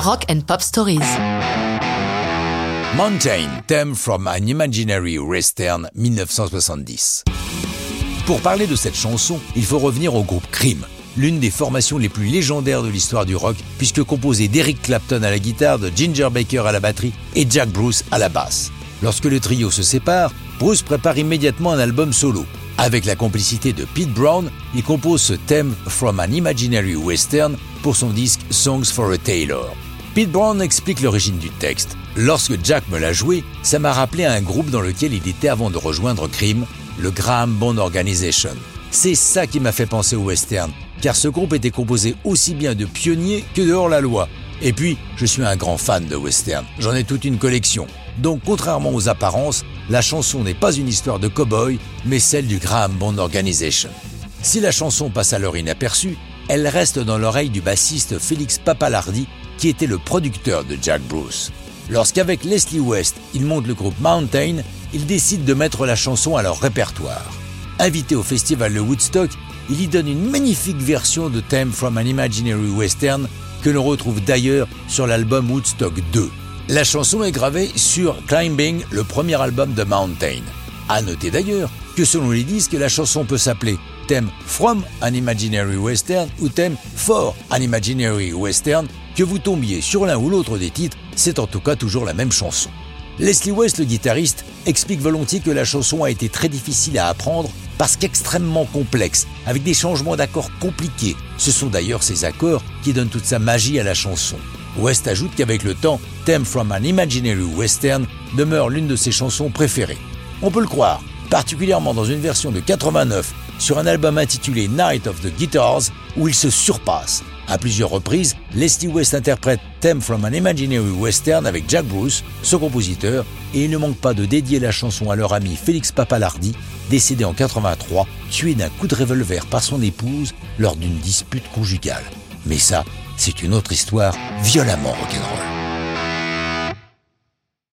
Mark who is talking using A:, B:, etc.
A: Rock and Pop Stories.
B: Mountain, theme from an imaginary western 1970. Pour parler de cette chanson, il faut revenir au groupe Cream, l'une des formations les plus légendaires de l'histoire du rock, puisque composée d'Eric Clapton à la guitare, de Ginger Baker à la batterie et Jack Bruce à la basse. Lorsque le trio se sépare, Bruce prépare immédiatement un album solo. Avec la complicité de Pete Brown, il compose ce thème From an Imaginary Western pour son disque Songs for a Tailor. Pete Brown explique l'origine du texte. Lorsque Jack me l'a joué, ça m'a rappelé un groupe dans lequel il était avant de rejoindre Cream, le Graham Bond Organization. C'est ça qui m'a fait penser au western, car ce groupe était composé aussi bien de pionniers que de hors-la-loi. Et puis, je suis un grand fan de western, j'en ai toute une collection. Donc, contrairement aux apparences, la chanson n'est pas une histoire de cow-boy, mais celle du Graham Bond Organization. Si la chanson passe alors inaperçue, elle reste dans l'oreille du bassiste Félix Papalardi, qui était le producteur de Jack Bruce. Lorsqu'avec Leslie West, il monte le groupe Mountain, il décide de mettre la chanson à leur répertoire. Invité au festival de Woodstock, il y donne une magnifique version de Theme from an Imaginary Western que l'on retrouve d'ailleurs sur l'album Woodstock 2. La chanson est gravée sur Climbing, le premier album de Mountain. À noter d'ailleurs que selon les disques, la chanson peut s'appeler Theme from an Imaginary Western ou Theme for an Imaginary Western. Que vous tombiez sur l'un ou l'autre des titres, c'est en tout cas toujours la même chanson. Leslie West, le guitariste, explique volontiers que la chanson a été très difficile à apprendre parce qu'extrêmement complexe, avec des changements d'accords compliqués. Ce sont d'ailleurs ces accords qui donnent toute sa magie à la chanson. West ajoute qu'avec le temps, Theme from an Imaginary Western demeure l'une de ses chansons préférées. On peut le croire, particulièrement dans une version de 89 sur un album intitulé Night of the Guitars où il se surpasse. À plusieurs reprises, Leslie West interprète Theme from an Imaginary Western avec Jack Bruce, son compositeur, et il ne manque pas de dédier la chanson à leur ami Félix Papalardi, décédé en 83, tué d'un coup de revolver par son épouse lors d'une dispute conjugale. Mais ça, c'est une autre histoire violemment rock'n'roll.